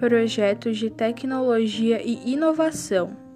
projetos de tecnologia e inovação.